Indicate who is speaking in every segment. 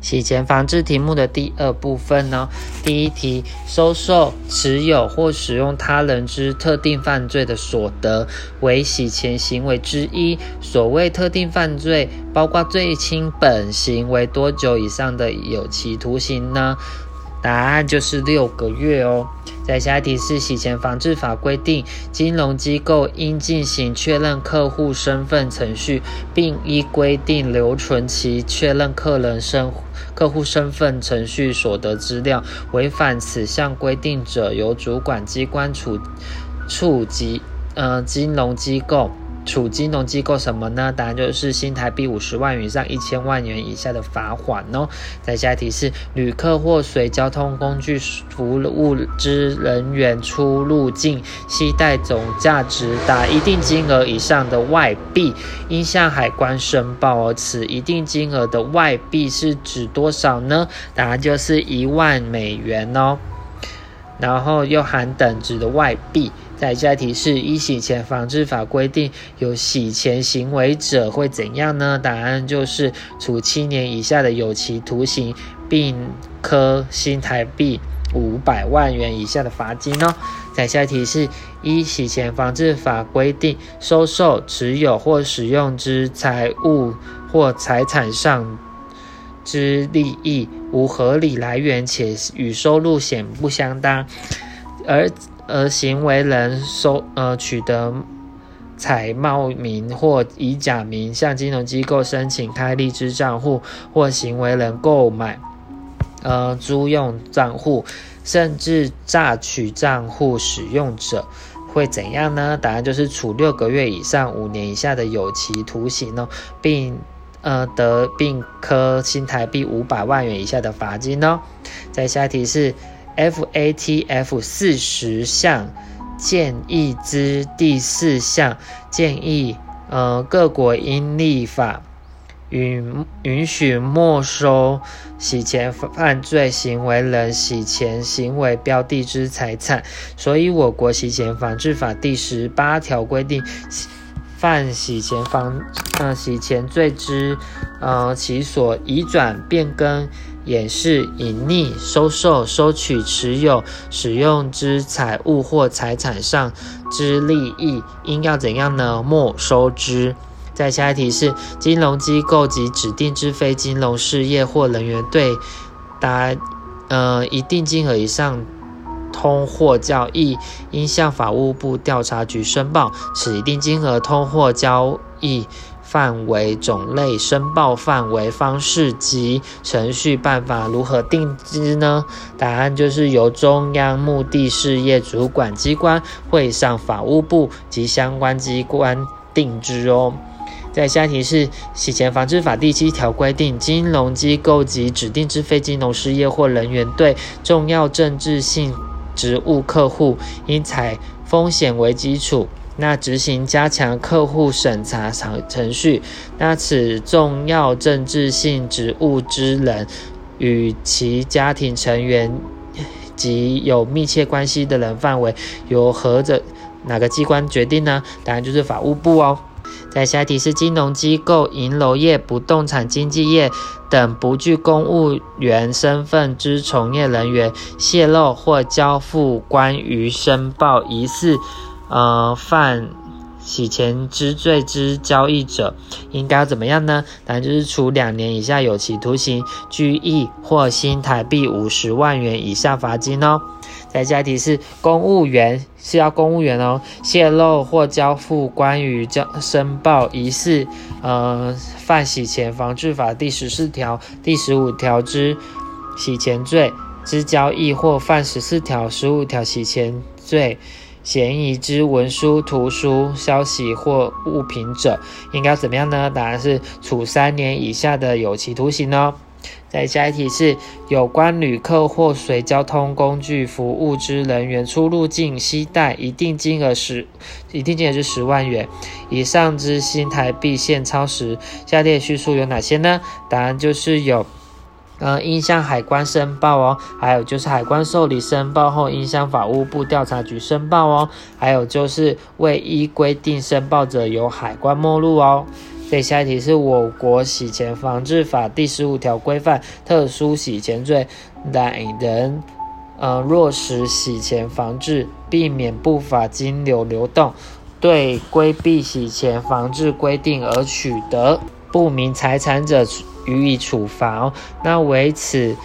Speaker 1: 洗钱防治题目的第二部分呢，第一题，收受、持有或使用他人之特定犯罪的所得为洗钱行为之一。所谓特定犯罪，包括最轻本刑为多久以上的有期徒刑呢？答案就是六个月哦。在下一题是洗钱防治法规定，金融机构应进行确认客户身份程序，并依规定留存其确认客人身客户身份程序所得资料。违反此项规定者，由主管机关处处级呃金融机构。处金融机构什么呢？答案就是新台币五十万元以上一千万元以下的罚款哦。再下一题是：旅客或随交通工具服务之人员出入境，携带总价值达一定金额以上的外币，应向海关申报哦。此一定金额的外币是指多少呢？答案就是一万美元哦。然后又含等值的外币。在下题是依洗钱防治法规定，有洗钱行为者会怎样呢？答案就是处七年以下的有期徒刑，并科新台币五百万元以下的罚金哦。在下题是依洗钱防治法规定，收受、持有或使用之财物或财产上之利益无合理来源，且与收入显不相当，而而行为人收呃取得采冒名或以假名向金融机构申请开立支账户，或行为人购买呃租用账户，甚至诈取账户使用者，会怎样呢？答案就是处六个月以上五年以下的有期徒刑哦，并呃得并科新台币五百万元以下的罚金哦。在下题是。FATF 四十项建议之第四项建议，呃，各国应立法允允许没收洗钱犯罪行为人洗钱行为标的之财产。所以，我国洗钱防治法第十八条规定，犯洗钱防呃洗钱罪之呃其所移转变更。掩饰、隐匿、收受、收取、持有、使用之财物或财产上之利益，应要怎样呢？没收之。再下一题是：金融机构及指定之非金融事业或人员对达呃一定金额以上通货交易，应向法务部调查局申报。此一定金额通货交易。范围、种类、申报范围、方式及程序办法如何定之呢？答案就是由中央目的事业主管机关会上法务部及相关机关定之哦。在下题是洗钱防治法第七条规定，金融机构及指定之非金融事业或人员对重要政治性职务客户，应采风险为基础。那执行加强客户审查程程序，那此重要政治性职务之人与其家庭成员及有密切关系的人范围由何者哪个机关决定呢？答案就是法务部哦。在下题是金融机构、银楼业、不动产经纪业等不具公务员身份之从业人员泄露或交付关于申报疑似。呃，犯洗钱之罪之交易者，应该要怎么样呢？当然就是处两年以下有期徒刑、拘役或新台币五十万元以下罚金哦。再下一题是公务员是要公务员哦，泄露或交付关于交申报疑似呃犯洗钱防治法第十四条、第十五条之洗钱罪之交易，或犯十四条、十五条洗钱罪。嫌疑之文书、图书、消息或物品者，应该怎么样呢？答案是处三年以下的有期徒刑哦。再下一题是：有关旅客或随交通工具服务之人员出入境携带一定金额十，一定金额是十万元以上之新台币现钞时，下列叙述有哪些呢？答案就是有。呃，应向海关申报哦，还有就是海关受理申报后，应向法务部调查局申报哦，还有就是未依规定申报者由海关没入哦。所以下一题是我国洗钱防治法第十五条规范特殊洗钱罪，乃人呃落实洗钱防治，避免不法金流流动，对规避洗钱防治规定而取得不明财产者予以处罚。那为此。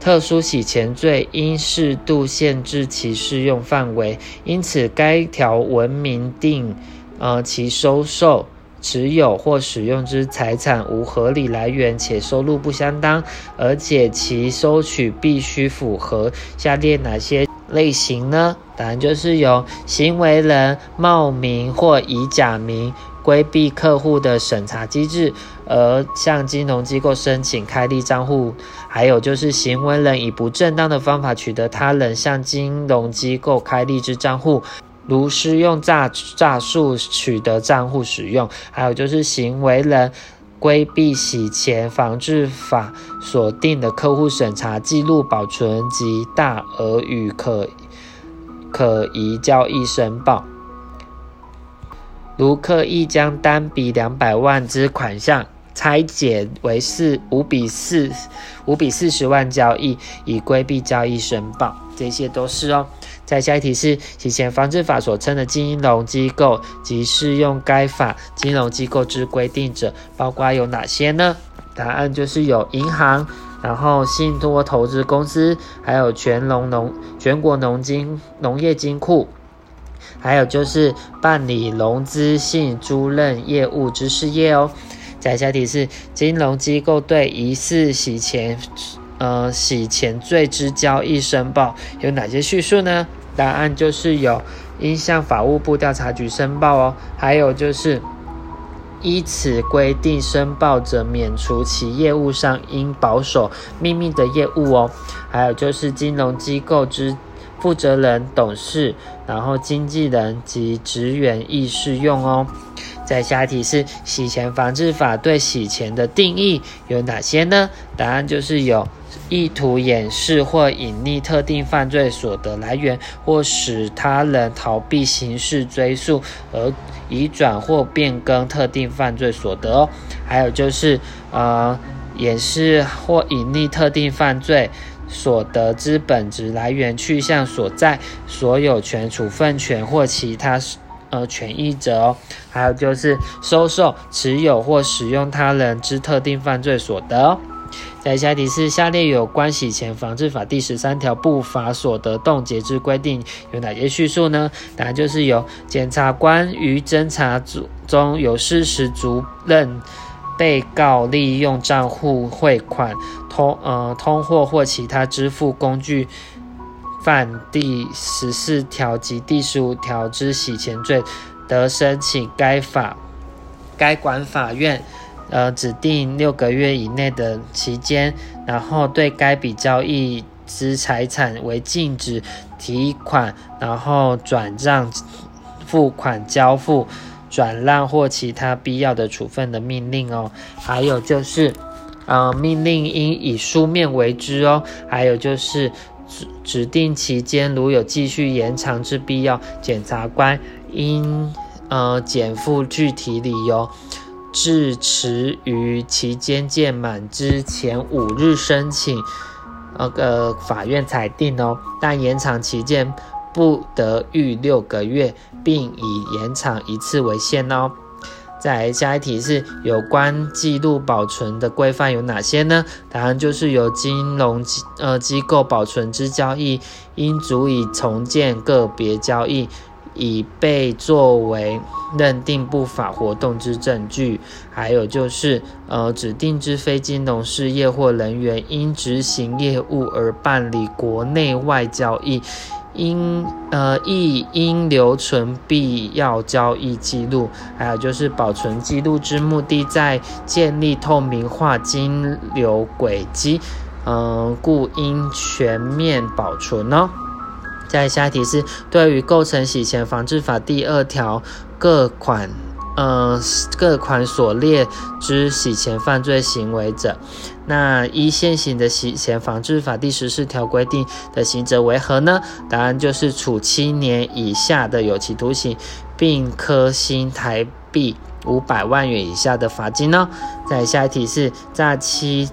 Speaker 1: 特殊洗钱罪应适度限制其适用范围，因此该条文明定，呃，其收受、持有或使用之财产无合理来源且收入不相当，而且其收取必须符合下列哪些类型呢？答案就是由行为人冒名或以假名。规避客户的审查机制，而向金融机构申请开立账户；还有就是行为人以不正当的方法取得他人向金融机构开立之账户，如施用诈诈术取得账户使用；还有就是行为人规避洗钱防治法所定的客户审查记录保存及大额与可可疑交易申报。如刻意将单笔两百万之款项拆解为四五比四五比四十万交易，以规避交易申报，这些都是哦。再下一题是洗钱防治法所称的金融机构及适用该法金融机构之规定者，包括有哪些呢？答案就是有银行，然后信托投资公司，还有全农农全国农金农业金库。还有就是办理融资性租赁业务之事业哦。再下一题是金融机构对疑似洗钱，呃洗钱罪之交易申报有哪些叙述呢？答案就是有应向法务部调查局申报哦。还有就是依此规定申报者免除其业务上应保守秘密的业务哦。还有就是金融机构之。负责人、董事，然后经纪人及职员亦适用哦。在下一题是洗钱防治法对洗钱的定义有哪些呢？答案就是有意图掩饰或隐匿特定犯罪所得来源，或使他人逃避刑事追诉而移转或变更特定犯罪所得哦。还有就是呃掩饰或隐匿特定犯罪。所得之本质来源、去向所在、所有权、处分权或其他呃权益者哦，还有就是收受、持有或使用他人之特定犯罪所得哦。在下题是下列有关洗钱防治法第十三条不法所得冻结之规定有哪些叙述呢？答案就是由检察官于侦查中有事实足认。被告利用账户汇款、通呃通货或其他支付工具犯第十四条及第十五条之洗钱罪，得申请该法该管法院呃指定六个月以内的期间，然后对该笔交易之财产为禁止提款，然后转账、付款、交付。转让或其他必要的处分的命令哦，还有就是，呃，命令应以书面为之哦，还有就是指指定期间如有继续延长之必要，检察官应呃减负具体理由，至迟于期间届满之前五日申请，那个法院裁定哦，但延长期间。不得逾六个月，并以延长一次为限哦。再来下一题是有关记录保存的规范有哪些呢？答案就是由金融机呃机构保存之交易，应足以重建个别交易，以被作为认定不法活动之证据。还有就是呃指定之非金融事业或人员因执行业务而办理国内外交易。应呃亦应留存必要交易记录，还有就是保存记录之目的在建立透明化金流轨迹，嗯，故应全面保存哦。再下一题是对于构成洗钱防治法第二条各款。呃，各款所列之洗钱犯罪行为者，那一现行的洗钱防治法第十四条规定的刑责为何呢？答案就是处七年以下的有期徒刑，并科新台币五百万元以下的罚金呢。再下一题是诈欺，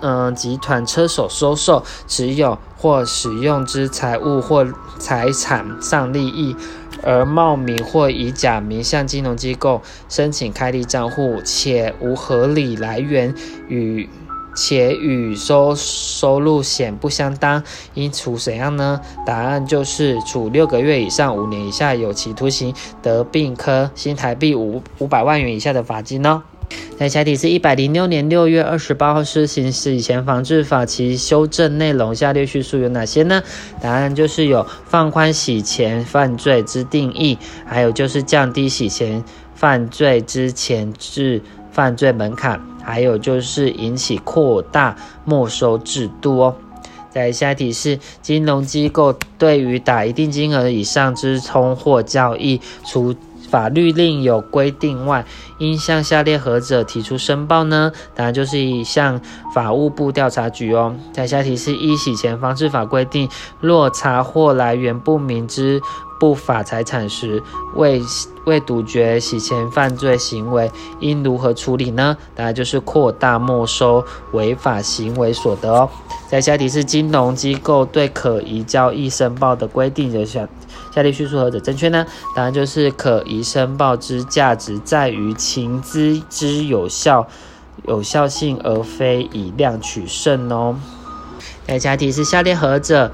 Speaker 1: 嗯，集团车手收受、持有或使用之财物或财产上利益，而冒名或以假名向金融机构申请开立账户，且无合理来源与。且与收收入显不相当，应处怎样呢？答案就是处六个月以上五年以下有期徒刑，得并科新台币五五百万元以下的罚金哦。那下题是一百零六年六月二十八号施行洗钱防治法，其修正内容下列叙述有哪些呢？答案就是有放宽洗钱犯罪之定义，还有就是降低洗钱犯罪之前置犯罪门槛。还有就是引起扩大没收制度哦。在下一题是金融机构对于打一定金额以上之通货交易，除法律另有规定外，应向下列何者提出申报呢？答案就是以向法务部调查局哦。在下题是依洗钱防治法规定，若查获来源不明之。不法财产时，为为杜绝洗钱犯罪行为，应如何处理呢？答案就是扩大没收违法行为所得哦。在下题是金融机构对可疑交易申报的规定，有下下列叙述何者正确呢？答案就是可疑申报之价值在于情资之有效有效性，而非以量取胜哦。在下题是下列何者？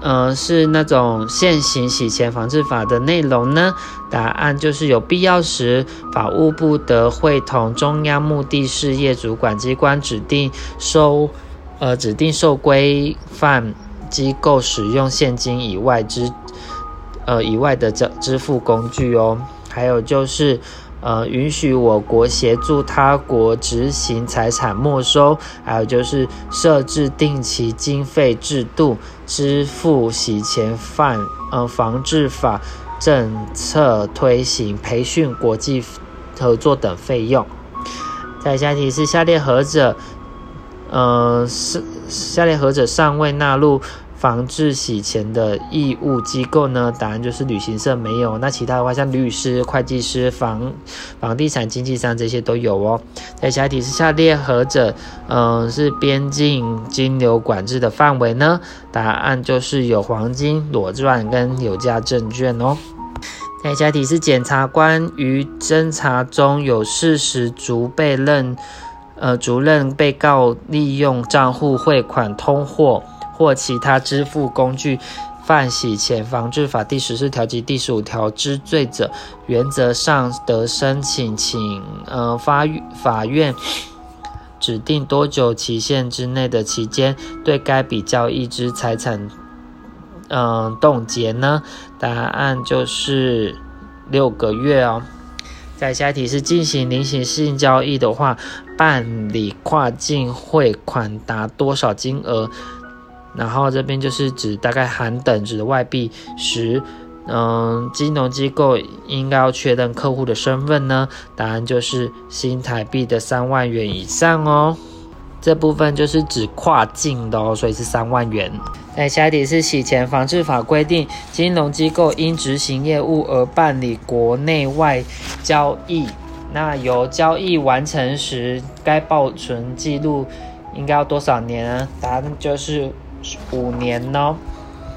Speaker 1: 呃，是那种现行洗钱防治法的内容呢？答案就是有必要时，法务部得会同中央目的事业主管机关指定收，呃，指定受规范机构使用现金以外之，呃，以外的支支付工具哦。还有就是。呃，允许我国协助他国执行财产没收，还有就是设置定期经费制度，支付洗钱犯呃防治法政策推行、培训、国际合作等费用。再下题是下列何者，呃是下列何者尚未纳入？防治洗钱的义务机构呢？答案就是旅行社没有。那其他的话，像律师、会计师、房房地产经纪商这些都有哦。在下题是下列何者，嗯，是边境金流管制的范围呢？答案就是有黄金裸钻跟有价证券哦。在下题是检察官于侦查中有事实足被认，呃，足认被告利用账户汇款通货。或其他支付工具犯洗钱防治法第十四条及第十五条之罪者，原则上得申请请呃法法院指定多久期限之内的期间，对该笔交易之财产嗯冻结呢？答案就是六个月哦。在下一题是进行零形性交易的话，办理跨境汇款达多少金额？然后这边就是指大概含等值的外币十，嗯，金融机构应该要确认客户的身份呢？答案就是新台币的三万元以上哦。这部分就是指跨境的哦，所以是三万元。在下一题是洗钱防治法规定，金融机构因执行业务而办理国内外交易，那由交易完成时该保存记录应该要多少年呢？答案就是。五年哦。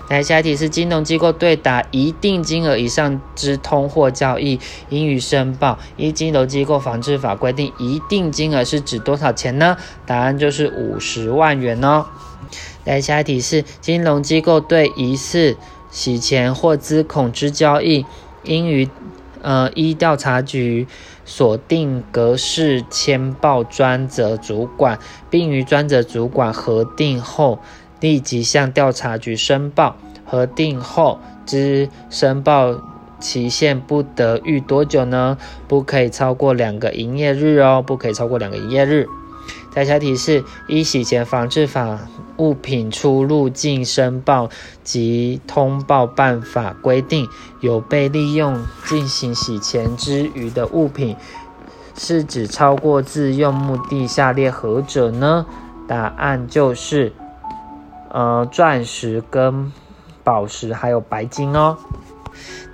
Speaker 1: 来，下一题是金融机构对打一定金额以上之通货交易，应予申报。依金融机构防治法规定，一定金额是指多少钱呢？答案就是五十万元哦。来，下一题是金融机构对疑似洗钱或资恐之交易，应于呃依调查局锁定格式签报专责主管，并于专责主管核定后。立即向调查局申报，核定后之申报期限不得逾多久呢？不可以超过两个营业日哦，不可以超过两个营业日。在下提示：依洗钱防治法物品出入境申报及通报办法规定，有被利用进行洗钱之余的物品，是指超过自用目的下列何者呢？答案就是。呃，钻石跟宝石还有白金哦。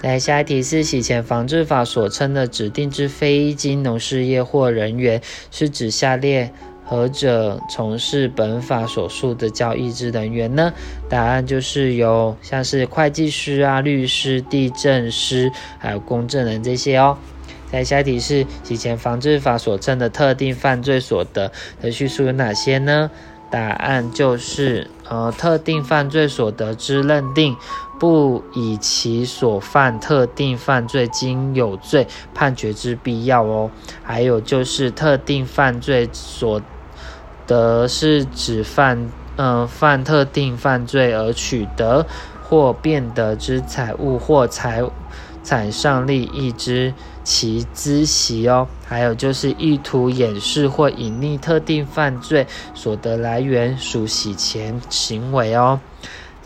Speaker 1: 来，下一题是洗钱防治法所称的指定之非金融事业或人员，是指下列何者从事本法所述的交易之人员呢？答案就是有像是会计师啊、律师、地震师，还有公证人这些哦。在下一题是洗钱防治法所称的特定犯罪所得的叙述有哪些呢？答案就是呃特定犯罪所得之认定。不以其所犯特定犯罪经有罪判决之必要哦。还有就是特定犯罪所得是指犯嗯犯特定犯罪而取得或变得之财物或财产上利益之其孳息哦。还有就是意图掩饰或隐匿特定犯罪所得来源属洗钱行为哦。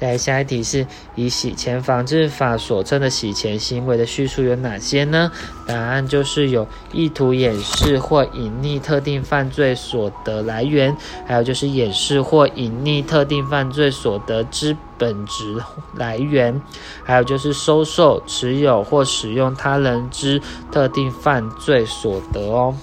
Speaker 1: 来下一题是以洗钱防治法所称的洗钱行为的叙述有哪些呢？答案就是有意图掩饰或隐匿特定犯罪所得来源，还有就是掩饰或隐匿特定犯罪所得之本质来源，还有就是收受、持有或使用他人之特定犯罪所得哦。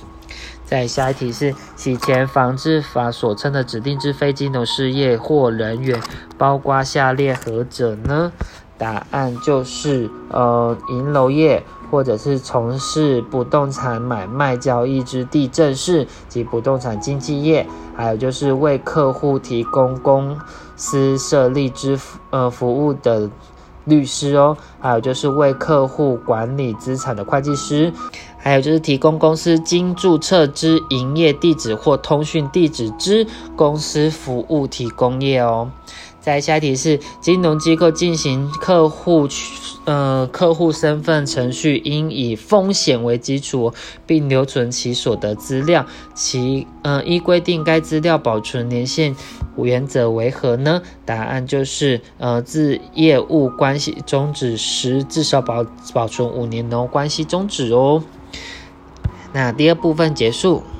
Speaker 1: 在下一题是洗钱防治法所称的指定之非金融事业或人员，包括下列何者呢？答案就是呃银楼业，或者是从事不动产买卖交易之地政士及不动产经纪业，还有就是为客户提供公司设立之呃服务的律师哦，还有就是为客户管理资产的会计师。还有就是提供公司经注册之营业地址或通讯地址之公司服务提供业哦。再下一题是金融机构进行客户呃客户身份程序，应以风险为基础，并留存其所得资料。其呃依规定该资料保存年限原则为何呢？答案就是呃自业务关系终止时至少保保存五年哦，关系终止哦。那第二部分结束。